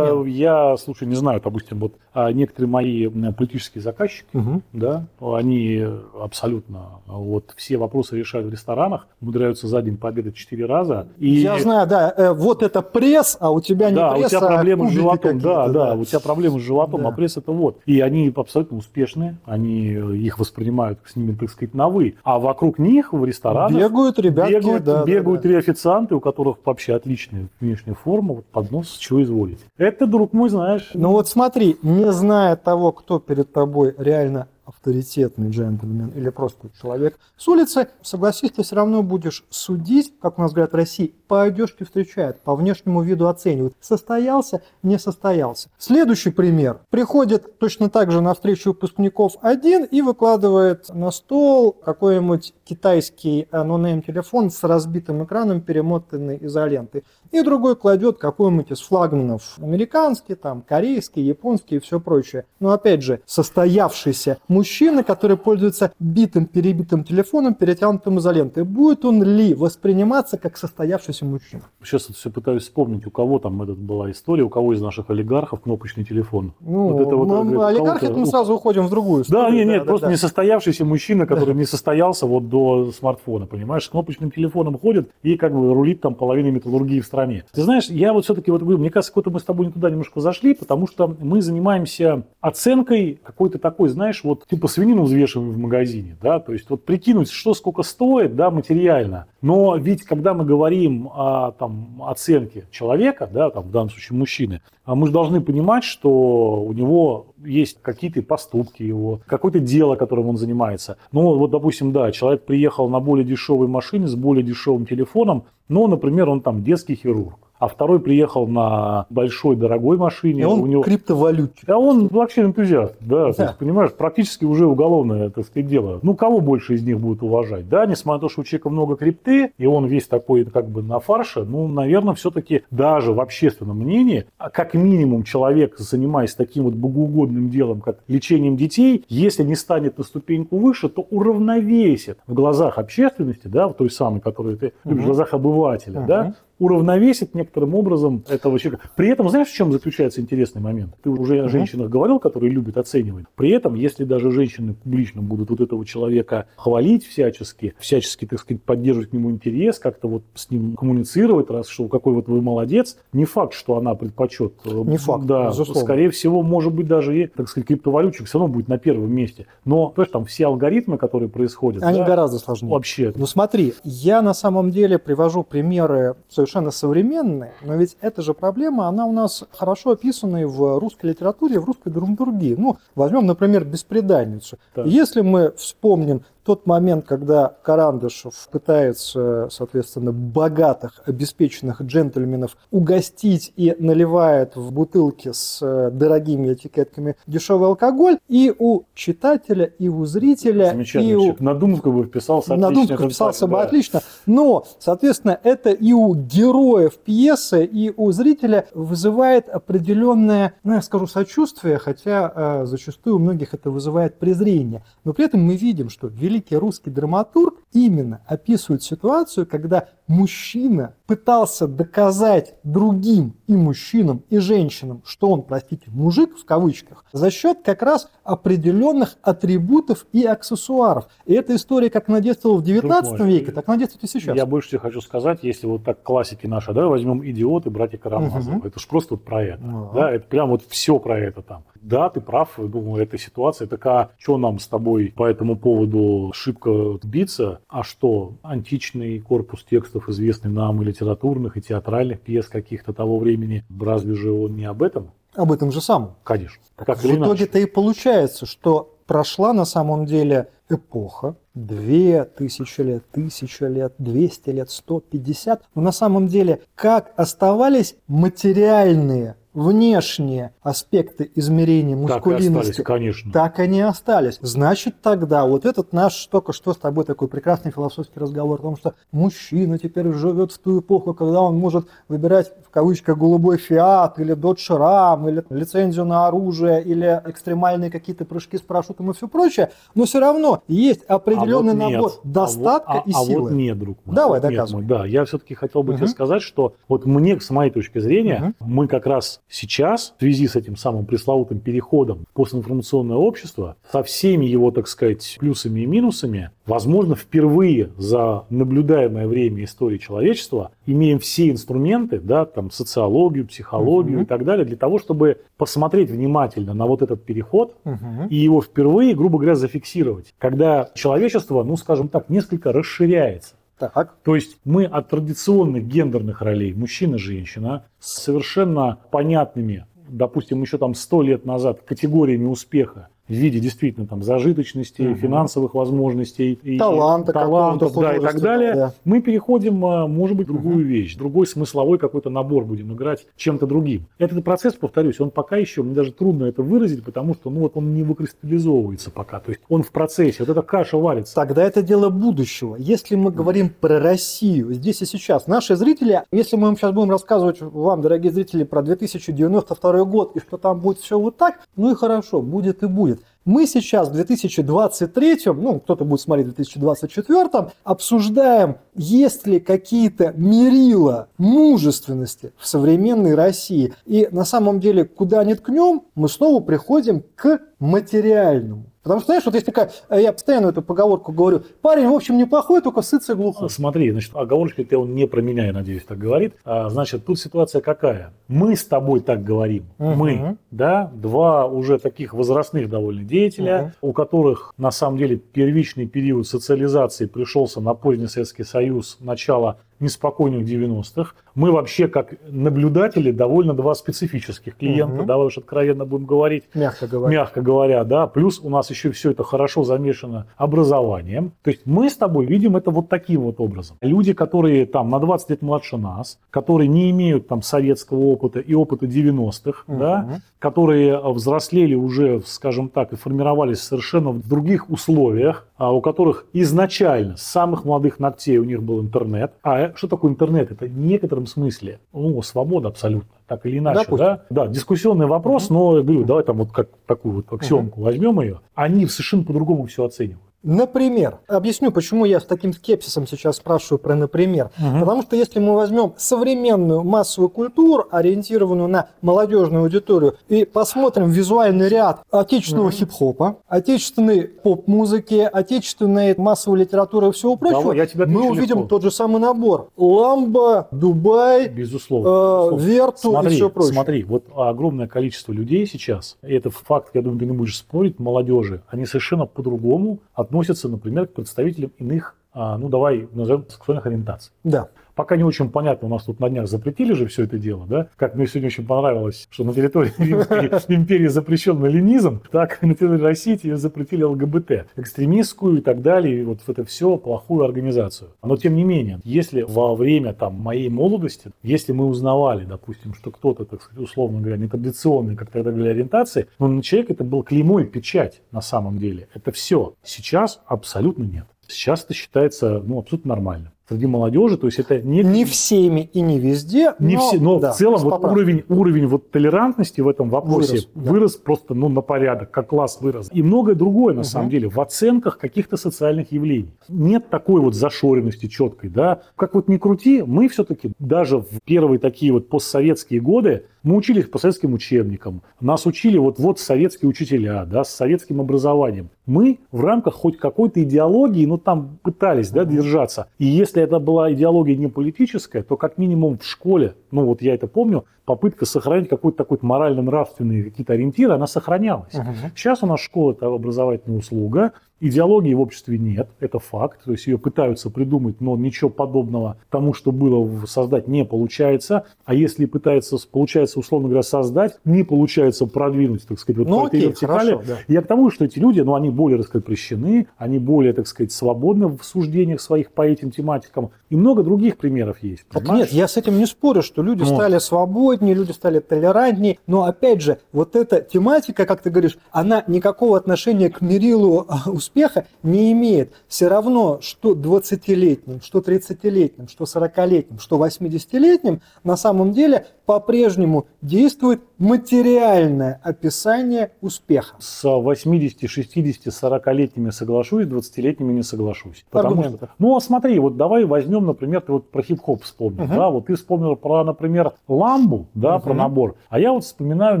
я, слушай, не знаю, допустим, вот некоторые мои политические заказчики, Мгм. да, они абсолютно вот все вопросы решают в ресторанах, умудряются за день пообедать четыре раза. И, Я знаю, да, э, вот это пресс, а у тебя не да, пресс, у тебя а проблемы с животом, да, какие-то, да, у тебя проблемы с животом, Да. а пресс это вот. И они абсолютно успешны, они э, их воспринимают с ними, так сказать, на вы. А вокруг них в ресторанах Бегают ребятки, бегают, да, да, бегают да. три официанты, у которых вообще отличная внешняя форма, вот поднос, чего изволите. Это, друг мой, знаешь, Ну вот смотри, не зная того, кто перед тобой реально авторитетный джентльмен или просто человек с улицы, согласись, ты все равно будешь судить, как у нас говорят в России, по одежке встречают, по внешнему виду оценивают. Состоялся, не состоялся. Следующий пример. Приходит точно так же на встречу выпускников один и выкладывает на стол какой-нибудь китайский э, нонейм телефон с разбитым экраном, перемотанный изолентой. И другой кладет какой-нибудь из флагманов американский, там, корейский, японский и все прочее. Но опять же, состоявшийся мужчина, который пользуется битым, перебитым телефоном, перетянутым изолентой, будет он ли восприниматься как состоявшийся мужчина? сейчас это все пытаюсь вспомнить, у кого там этот была история, у кого из наших олигархов кнопочный телефон. Ну, Вот это вот, ну, говорит, олигархи, это мы сразу уходим в другую Да, историю. нет, нет, да, просто да. несостоявшийся мужчина, который не состоялся вот до смартфона, понимаешь, с кнопочным телефоном ходит и как бы рулит там половиной металлургии в стране. Ты знаешь, я вот все-таки вот мне кажется, какой-то мы с тобой не туда немножко зашли, потому что мы занимаемся оценкой какой-то такой, знаешь, вот типа свинину взвешиваем в магазине, да, то есть вот прикинуть, что сколько стоит, да, материально. Но ведь когда мы говорим о там, оценке человека, да, там, в данном случае мужчины, а мы же должны понимать, что у него есть какие-то поступки его, какое-то дело, которым он занимается. Ну, вот, допустим, да, человек приехал на более дешевой машине с более дешевым телефоном, но, например, он там детский хирург. А второй приехал на большой дорогой машине. И он у него... криптовалютчик. А он блокчейн-энтузиаст, да, то Да. есть, понимаешь, практически уже уголовное, так сказать, дело. Ну, кого больше из них будут уважать? Да, несмотря на то, что у человека много крипты, и он весь такой как бы на фарше, ну, наверное, все-таки даже в общественном мнении, а как минимум человек, занимаясь таким вот богоугодным делом, как лечением детей, если не станет на ступеньку выше, то уравновесит в глазах общественности, да, в той самой, которую ты любишь, в Мгм. глазах обывателя, да, Мгм. Уравновесит некоторым образом этого человека. При этом, знаешь, в чем заключается интересный момент? Ты уже о женщинах говорил, которые любят оценивать. При этом, если даже женщины публично будут вот этого человека хвалить всячески, всячески, так сказать, поддерживать к нему интерес, как-то вот с ним коммуницировать, раз что какой вот вы молодец, не факт, что она предпочет. э, Не факт, Да, безусловно. скорее всего, может быть, даже и, так сказать, криптовалютчик все равно будет на первом месте. Но, понимаешь, там все алгоритмы, которые происходят, Они да, гораздо сложнее. вообще Ну смотри, я на самом деле привожу примеры совершенно совершенно современные, но ведь эта же проблема, она у нас хорошо описана и в русской литературе, в русской драматургии. Ну, возьмем, например, «Беспреданницу». Так. Если мы вспомним тот момент, когда Карандышев пытается, соответственно, богатых, обеспеченных джентльменов угостить и наливает в бутылки с э, дорогими этикетками дешевый алкоголь, и у читателя, и у зрителя, и Замечательно. у человек. Надумка бы вписался отлично. думку вписался бы Да. отлично. Но, соответственно, это и у героев пьесы, и у зрителя вызывает определенное, ну, я скажу, сочувствие, хотя э, зачастую у многих это вызывает презрение. Но при этом мы видим, что великий русский драматург именно описывает ситуацию, когда мужчина пытался доказать другим и мужчинам, и женщинам, что он, простите, мужик в кавычках, за счет как раз определенных атрибутов и аксессуаров. И эта история как она действовала в 19 мой, веке, так она действует и сейчас. Я больше тебе хочу сказать, если вот так классики наши, давай возьмем «Идиоты» братья Карамазовы. Мгм. Это ж просто вот про это. Да. Да, это прям вот все про это там. Да, ты прав, я думаю, эта ситуация такая, что нам с тобой по этому поводу шибко биться, а что, античный корпус текстов, известный нам и литературных, и театральных пьес каких-то того времени, разве же он не об этом? Об этом же самом. Конечно. Как в итоге-то и получается, что прошла на самом деле эпоха, две тысячи лет, тысяча лет, 200 лет, 150, но на самом деле как оставались материальные, внешние аспекты измерения Так и мускулинности, остались, конечно. так они остались. Значит, тогда вот этот наш только что с тобой такой прекрасный философский разговор о том, что мужчина теперь живет в ту эпоху, когда он может выбирать в кавычках голубой фиат или Dodge Ram, или лицензию на оружие, или экстремальные какие-то прыжки с парашютом и все прочее, но все равно есть определенный А вот нет. набор достатка а вот, и а, силы. А вот нет, друг мой. Давай, Вот нет, доказывай. мой. Да, я все-таки хотел бы тебе Мгм. сказать, что вот мне, с моей точки зрения, мы как раз сейчас, в связи с этим самым пресловутым переходом в постинформационное общество, со всеми его, так сказать, плюсами и минусами, возможно, впервые за наблюдаемое время истории человечества имеем все инструменты, да, там, социологию, психологию Мгм. и так далее, для того, чтобы посмотреть внимательно на вот этот переход, Мгм. и его впервые, грубо говоря, зафиксировать, когда человечество, ну, скажем так, несколько расширяется. Так. То есть мы от традиционных гендерных ролей мужчина-женщина с совершенно понятными, допустим, еще там сто лет назад категориями успеха в виде действительно там зажиточности, Мгм. финансовых возможностей, и- Таланта талантов, какого-то да, и так далее, да. мы переходим, а, может быть, в другую вещь, другой смысловой какой-то набор будем играть чем-то другим. Этот процесс, повторюсь, он пока еще, мне даже трудно это выразить, потому что ну, вот он не выкристаллизовывается пока, то есть он в процессе, вот эта каша варится. Тогда это дело будущего. Если мы говорим про Россию здесь и сейчас, наши зрители, если мы сейчас будем рассказывать вам, дорогие зрители, про 2092 год и что там будет все вот так, ну и хорошо, будет и будет. Мы сейчас в 2023, ну кто-то будет смотреть в 2024, обсуждаем, есть ли какие-то мерила мужественности в современной России. И на самом деле, куда ни ткнем, мы снова приходим к материальному. Потому что, знаешь, вот есть такая, э, я постоянно эту поговорку говорю, парень, в общем, неплохой, только и глухой. Смотри, значит, оговорочка это он не про меня, я надеюсь, так говорит. А, значит, тут ситуация какая? Мы с тобой так говорим. Мгм. Мы, да, два уже таких возрастных довольно деятеля, у которых на самом деле первичный период социализации пришелся на поздний Советский Союз, начало неспокойных 90-х. Мы вообще как наблюдатели довольно два специфических клиента, Мгм. давай уж откровенно будем говорить Мягко говоря. мягко говоря, да, плюс у нас еще все это хорошо замешано образованием. То есть мы с тобой видим это вот таким вот образом. Люди, которые там на 20 лет младше нас, которые не имеют там советского опыта и опыта 90-х, да, Мгм. которые взрослели уже, скажем так, и формировались совершенно в других условиях, у которых изначально с самых молодых ногтей у них был интернет. А что такое интернет? Это в некотором смысле ну, свобода абсолютно, так или иначе. Допустим. Да? да, дискуссионный вопрос, но говорю, давай там вот как такую вот аксиомку возьмем ее. Они совершенно по-другому все оценивают. Например, объясню, почему я с таким скепсисом сейчас спрашиваю про например. Потому что если мы возьмем современную массовую культуру, ориентированную на молодежную аудиторию, и посмотрим визуальный ряд отечественного Мгм. хип-хопа, отечественной поп-музыки, отечественной массовой литературы и всего прочего, Давай, я мы увидим легко. тот же самый набор. Ламбо, Дубай, Безусловно. э, безусловно. Верту и Смотри, все прочее. смотри, вот огромное количество людей сейчас, и это факт, я думаю, ты не будешь спорить, молодежи, они совершенно по-другому относятся, например, к представителям иных, а, ну давай назовем сексуальных ориентаций. Да. Пока не очень понятно, у нас тут на днях запретили же все это дело, да? Как мне сегодня очень понравилось, что на территории Римской империи запрещен ленизм, так на территории России запретили ЛГБТ, экстремистскую и так далее, и вот это все плохую организацию. Но тем не менее, если во время там моей молодости, если мы узнавали, допустим, что кто-то, так сказать, условно говоря, нетрадиционный, как тогда говорили, ориентации, но на человека это был клеймо и печать на самом деле. Это все. Сейчас абсолютно нет. Сейчас это считается ну, абсолютно нормальным среди молодежи, то есть это не... Не всеми и не везде, не но, все, но да, в целом вот уровень, уровень вот толерантности в этом вопросе вырос, да. вырос просто ну, на порядок, как класс вырос. И многое другое, на угу. самом деле, в оценках каких-то социальных явлений. Нет такой вот зашоренности четкой, да. Как вот ни крути, мы все-таки даже в первые такие вот постсоветские годы мы учились по советским учебникам, нас учили вот, вот советские учителя, да, с советским образованием. Мы в рамках хоть какой-то идеологии, ну там пытались, да, держаться. И если это была идеология не политическая, то как минимум в школе, ну вот я это помню, попытка сохранить какой-то такой морально-нравственные какие-то ориентиры, она сохранялась. Угу. Сейчас у нас школа это образовательная услуга, идеологии в обществе нет, это факт, то есть ее пытаются придумать, но ничего подобного тому, что было создать, не получается, а если пытается, получается, условно говоря, создать, не получается продвинуть, так сказать, вот ну, этой вертикали. Хорошо, да. Я к тому, что эти люди, ну, они более раскрепощены, они более, так сказать, свободны в суждениях своих по этим тематикам, и много других примеров есть. Так нет, я с этим не спорю, что люди вот. стали свободны, свободнее, люди стали толерантнее. Но опять же, вот эта тематика, как ты говоришь, она никакого отношения к мерилу а, успеха не имеет. Все равно, что 20-летним, что 30-летним, что 40-летним, что 80-летним, на самом деле по-прежнему действует материальное описание успеха. С 80, 60, 40-летними соглашусь, 20-летними не соглашусь. Потому что, ну, а смотри, вот давай возьмем, например, ты вот про хип-хоп вспомнил, угу. да, вот ты вспомнил про, например, ламбу, да, угу. про набор. А я вот вспоминаю,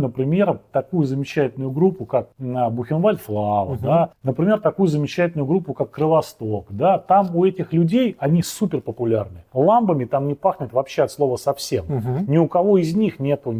например, такую замечательную группу, как Бухенвальд Флава, угу. да, например, такую замечательную группу, как Кровосток, да, там у этих людей, они супер популярны. Ламбами там не пахнет вообще от слова совсем. Угу. Ни у кого из них нету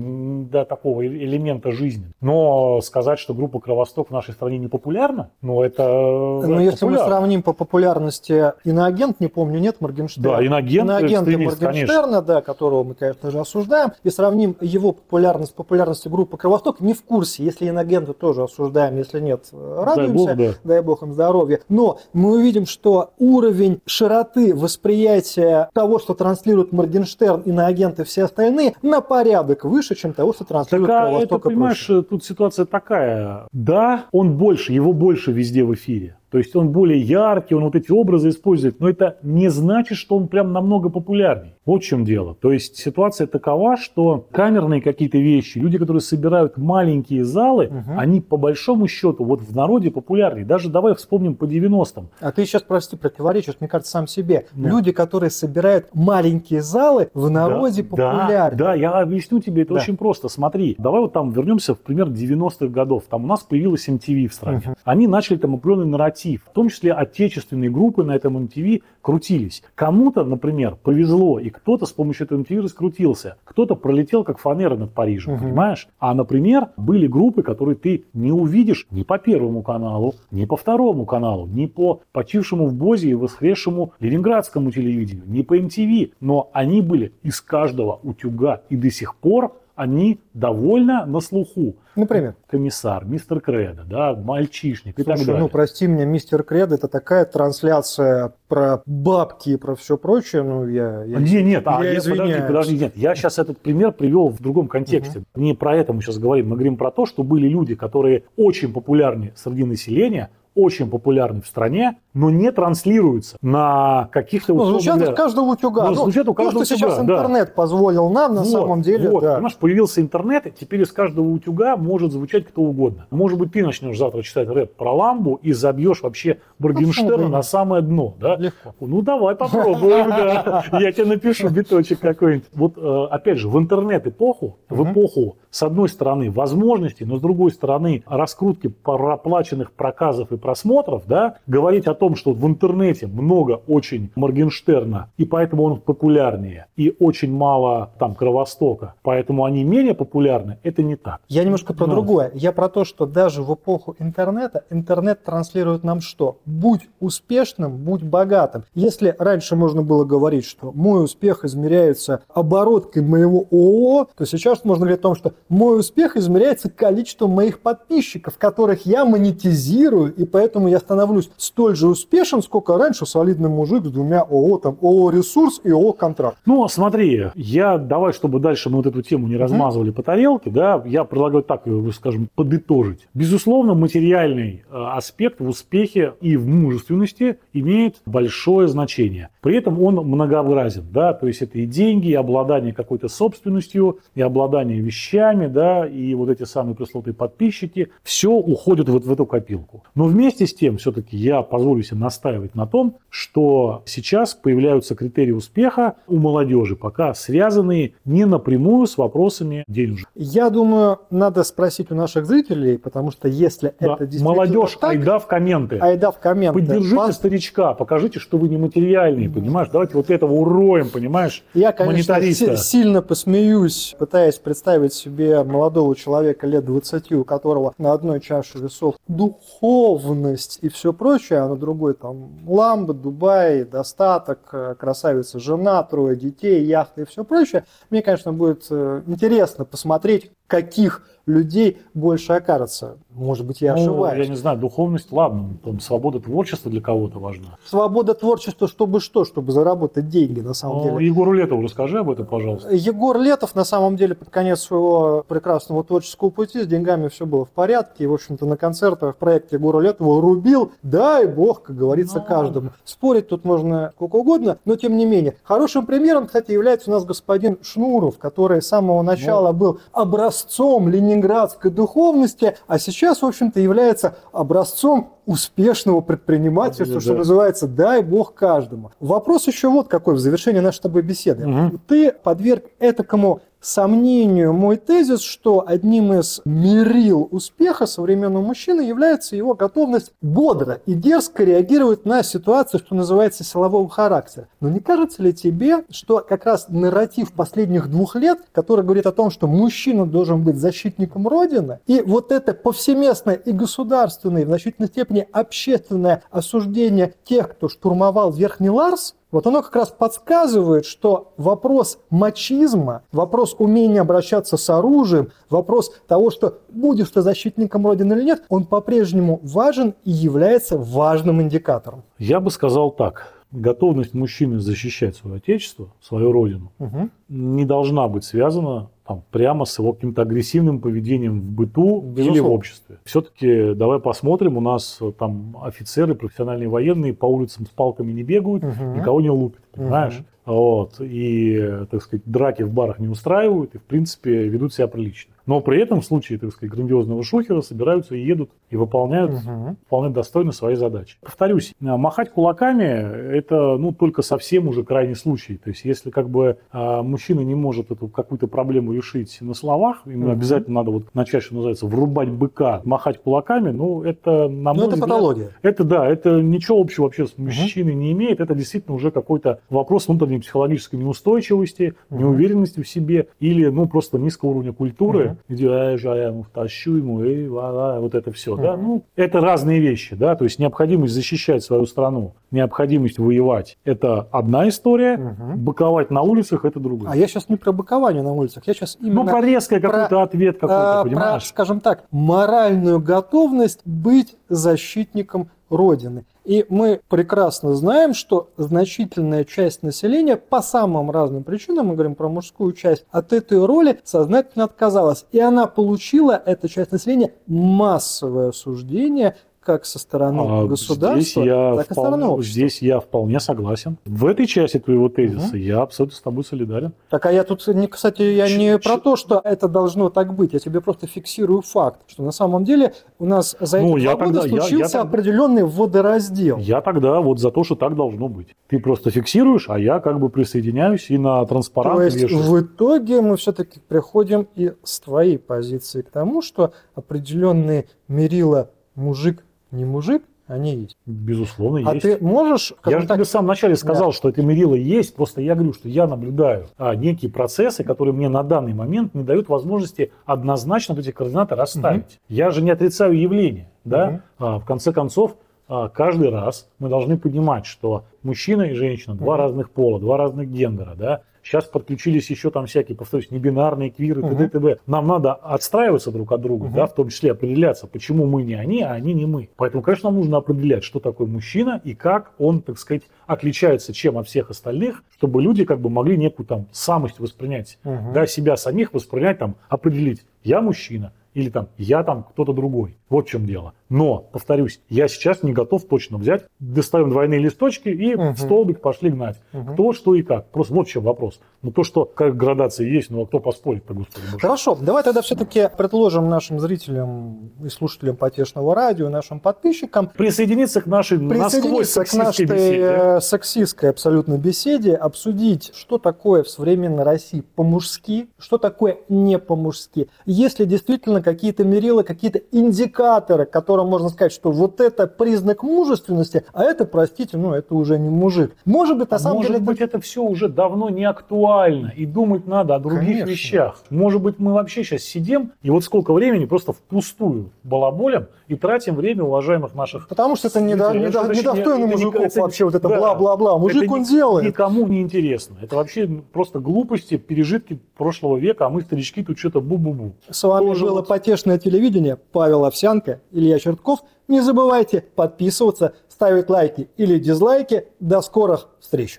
да, такого элемента жизни. Но сказать, что группа Кровосток в нашей стране не популярна, ну это Но это если популярно. мы сравним по популярности иноагент, не помню, нет, Моргенштерна. Да, иноагент, иноагент Моргенштерна, конечно. да, которого мы, конечно же, осуждаем, и сравним его популярность с популярностью группы Кровосток, не в курсе, если иногенты тоже осуждаем, если нет, радуемся, дай бог, да. дай бог им здоровья. Но мы увидим, что уровень широты восприятия того, что транслирует Моргенштерн, иноагенты и все остальные, на порядок выше, чем того, что транслирует так, Кровосток это, понимаешь, тут ситуация такая. Да, он больше, его больше везде в эфире. То есть он более яркий, он вот эти образы использует, но это не значит, что он прям намного популярней. Вот в чем дело. То есть ситуация такова, что камерные какие-то вещи, люди, которые собирают маленькие залы, угу. они по большому счету вот в народе популярнее. Даже давай вспомним по 90-м. А ты сейчас, прости, противоречишь, мне кажется, сам себе. Да. Люди, которые собирают маленькие залы, в народе да, популярны. Да, да, я объясню тебе, это да. очень просто. Смотри, давай вот там вернемся в пример 90-х годов. Там у нас появилась MTV в стране. Угу. Они начали там определенный нарратив. В том числе отечественные группы на этом MTV крутились. Кому-то, например, повезло, и кто-то с помощью этого MTV раскрутился. Кто-то пролетел как фанера над Парижем, угу. понимаешь? А, например, были группы, которые ты не увидишь ни по Первому каналу, ни по Второму каналу, ни по почившему в Бозе и воскресшему Ленинградскому телевидению, ни по MTV. Но они были из каждого утюга и до сих пор они довольно на слуху. Например? Комиссар, мистер Кредо, да, мальчишник Слушай, и так далее. ну прости меня, мистер Кредо, это такая трансляция про бабки и про все прочее, ну я... я не, нет, я а, я, подожди, подожди, нет, я сейчас этот пример привел в другом контексте. Угу. Не про это мы сейчас говорим, мы говорим про то, что были люди, которые очень популярны среди населения, очень популярны в стране, но не транслируются на каких-то... Ну, звучат говоря, каждого утюга. Ну, звучат у каждого то, что утюга, сейчас да. интернет позволил нам, на вот, самом деле, вот, да. Понимаешь, появился интернет, и теперь из каждого утюга может звучать кто угодно. Может быть, ты начнешь завтра читать рэп про ламбу и забьешь вообще Моргенштерна на самое дно, да? Легко. Ну, давай попробуем, да. Я тебе напишу биточек какой-нибудь. Вот, э, опять же, в интернет-эпоху, в эпоху, с одной стороны, возможностей, но с другой стороны, раскрутки проплаченных проказов и просмотров, да, говорить о том, что в интернете много очень Моргенштерна, и поэтому он популярнее, и очень мало там Кровостока, поэтому они менее популярны, это не так. Я немножко про Ну. другое. Я про то, что даже в эпоху интернета интернет транслирует нам что? Будь успешным, будь богатым. Если раньше можно было говорить, что мой успех измеряется обороткой моего ООО, то сейчас можно говорить о том, что мой успех измеряется количеством моих подписчиков, которых я монетизирую, и поэтому я становлюсь столь же успешен, сколько раньше солидный мужик с двумя ООО, там, ООО «Ресурс» и ООО «Контракт». Ну, смотри, я давай, чтобы дальше мы вот эту тему не размазывали по тарелке, да, я предлагаю так ее, скажем, подытожить. Безусловно, материальный э, аспект в успехе и в мужественности имеет большое значение. При этом он многообразен, да, то есть это и деньги, и обладание какой-то собственностью, и обладание вещами, да, и вот эти самые пресловутые подписчики, все уходит вот в эту копилку. Но вместе с тем, все-таки я позволю себе настаивать на том, что сейчас появляются критерии успеха у молодежи, пока связанные не напрямую с вопросами денежных. Я думаю, надо спросить у наших зрителей, потому что если Да. это действительно Молодежь, так, айда в комменты. айда в комменты. Поддержите Пос- старичка, покажите, что вы не материальные, понимаешь? Давайте вот этого уроем, понимаешь? Я, конечно, сильно посмеюсь, пытаясь представить себе молодого человека лет 20, у которого на одной чаше весов духовность и все прочее, а на другой там ламба, Дубай, достаток, э, красавица жена, трое детей, яхты и все прочее. Мне, конечно, будет э, интересно посмотреть, каких людей больше окажется. Может быть, я Ну, ошибаюсь. я не знаю, духовность, ладно, там свобода творчества для кого-то важна. Свобода творчества, чтобы что? Чтобы заработать деньги, на самом Ну, деле. Егору Летову расскажи об этом, пожалуйста. Егор Летов, на самом деле, под конец своего прекрасного творческого пути с деньгами все было в порядке. И, в общем-то, на концертах проект Егора Летова рубил, дай бог, как говорится, Ну. каждому. Спорить тут можно сколько угодно, но тем не менее. Хорошим примером, кстати, является у нас господин Шнуров, который с самого начала был образцом ленинградской духовности, а сейчас, в общем-то, является образцом успешного предпринимательства, Да, что да. называется, дай бог каждому. Вопрос еще вот какой в завершении нашей с тобой беседы. Мгм. Ты подверг этакому сомнению мой тезис, что одним из мерил успеха современного мужчины является его готовность бодро и дерзко реагировать на ситуацию, что называется, силового характера. Но не кажется ли тебе, что как раз нарратив последних двух лет, который говорит о том, что мужчина должен быть защитником Родины, и вот это повсеместное и государственное, и в значительной степени общественное осуждение тех, кто штурмовал Верхний Ларс, вот оно как раз подсказывает, что вопрос мачизма, вопрос умения обращаться с оружием, вопрос того, что будешь ты защитником Родины или нет, он по-прежнему важен и является важным индикатором. Я бы сказал так. Готовность мужчины защищать свое отечество, свою родину, Мгм. не должна быть связана там, прямо с его каким-то агрессивным поведением в быту или в Безусловно. обществе. Все-таки давай посмотрим, у нас э, там офицеры, профессиональные военные по улицам с палками не бегают, Мгм. никого не лупят, понимаешь? Мгм. Вот. И, так сказать, драки в барах не устраивают и, в принципе, ведут себя прилично. Но при этом в случае, так сказать, грандиозного шухера собираются и едут и выполняют Мгм. вполне достойно свои задачи. Повторюсь, а, махать кулаками – это ну, только совсем уже крайний случай. То есть если как бы а, мужчина не может эту какую-то проблему решить на словах, ему Мгм. обязательно надо вот начать, что называется, врубать быка, махать кулаками, ну это, на Ну, мой это взгляд, патология. это да, это ничего общего вообще с мужчиной не имеет. Это действительно уже какой-то вопрос внутренней психологической неустойчивости, Мгм. неуверенности в себе или ну просто низкого уровня культуры, Мгм. где «Ай, же, я ему втащу ему и ва-ва», вот это все. Да? Мгм. Ну, это разные вещи, да, то есть необходимость защищать свою страну, необходимость воевать – это одна история, Мгм. быковать на улицах – это другая. А я сейчас не про быкование на улицах, я сейчас именно... ну, про резкое про- какой-то ответ какой-то, а, про, понимаешь? скажем так, моральную готовность быть защитником Родины. И мы прекрасно знаем, что значительная часть населения по самым разным причинам, мы говорим про мужскую часть, от этой роли сознательно отказалась. И она получила, эта часть населения, массовое осуждение как со стороны А государства, здесь я, так и со стороны вполне, общества. здесь я вполне согласен. В этой части твоего тезиса Мгм. я абсолютно с тобой солидарен. Так, а я тут, кстати, я Ч- не про то, что это должно так быть, я тебе просто фиксирую факт, что на самом деле у нас за Ну, эти я года тогда- я- я случился тогда- определенный водораздел. Я тогда вот за то, что так должно быть. Ты просто фиксируешь, а я как бы присоединяюсь и на транспарант То есть вешаю. в итоге мы все-таки приходим и с твоей позиции к тому, что определенные мерила мужик, не мужик, Они есть. Безусловно, А есть. ты можешь, Я же так, тебе в самом начале сказал, что это мерило есть, просто я говорю, что я наблюдаю а, некие процессы, которые мне на данный момент не дают возможности однозначно эти координаты расставить. Я же не отрицаю явление, да? Мгм. А, в конце концов, а, каждый раз мы должны понимать, что мужчина и женщина, два Мгм. разных пола, два разных гендера, да? Сейчас подключились еще там всякие, повторюсь, небинарные, квиры, т.д. Мгм. т.п. Нам надо отстраиваться друг от друга, да, в том числе определяться, почему мы не они, а они не мы. Поэтому, конечно, нам нужно определять, что такое мужчина и как он, так сказать, отличается чем от всех остальных, чтобы люди как бы могли некую там самость воспринять, да, себя самих воспринять, там, определить, я мужчина или там я там кто-то другой. Вот в чем дело. Но, повторюсь, я сейчас не готов точно взять, достаем двойные листочки и Мгм. в столбик пошли гнать. Мгм. Кто, что и как. Просто вот в чем вопрос. Ну то, что как градация есть, ну а кто поспорит-то, господи боже. Хорошо, давай тогда все-таки предложим нашим зрителям и слушателям потешного радио, нашим подписчикам Присоединиться к нашей насквозь присоединиться к сексистской нашей беседе. э, сексистской абсолютно беседе, обсудить, что такое в современной России по-мужски, что такое не по-мужски. Есть ли действительно какие-то мерила, какие-то индикаторы, которым можно сказать, что вот это признак мужественности, а это, простите, ну это уже не мужик. Может быть, на А самом Может деле... быть, это все уже давно не актуально, и думать надо о других Конечно. вещах. Может быть, мы вообще сейчас сидим, и вот сколько времени просто впустую балаболем и тратим время уважаемых наших... Потому что это недо- недо- недостойно не- мужиков это- вообще, вот это да. бла-бла-бла. Мужик Это он ни- делает. Никому не интересно. Это вообще просто глупости, пережитки прошлого века, а мы, старички, тут что-то бу-бу-бу. С вами Тоже было вот. потешное телевидение. Павел Овсянко, Илья Чертков. Не забывайте подписываться, ставить лайки или дизлайки. До скорых встреч.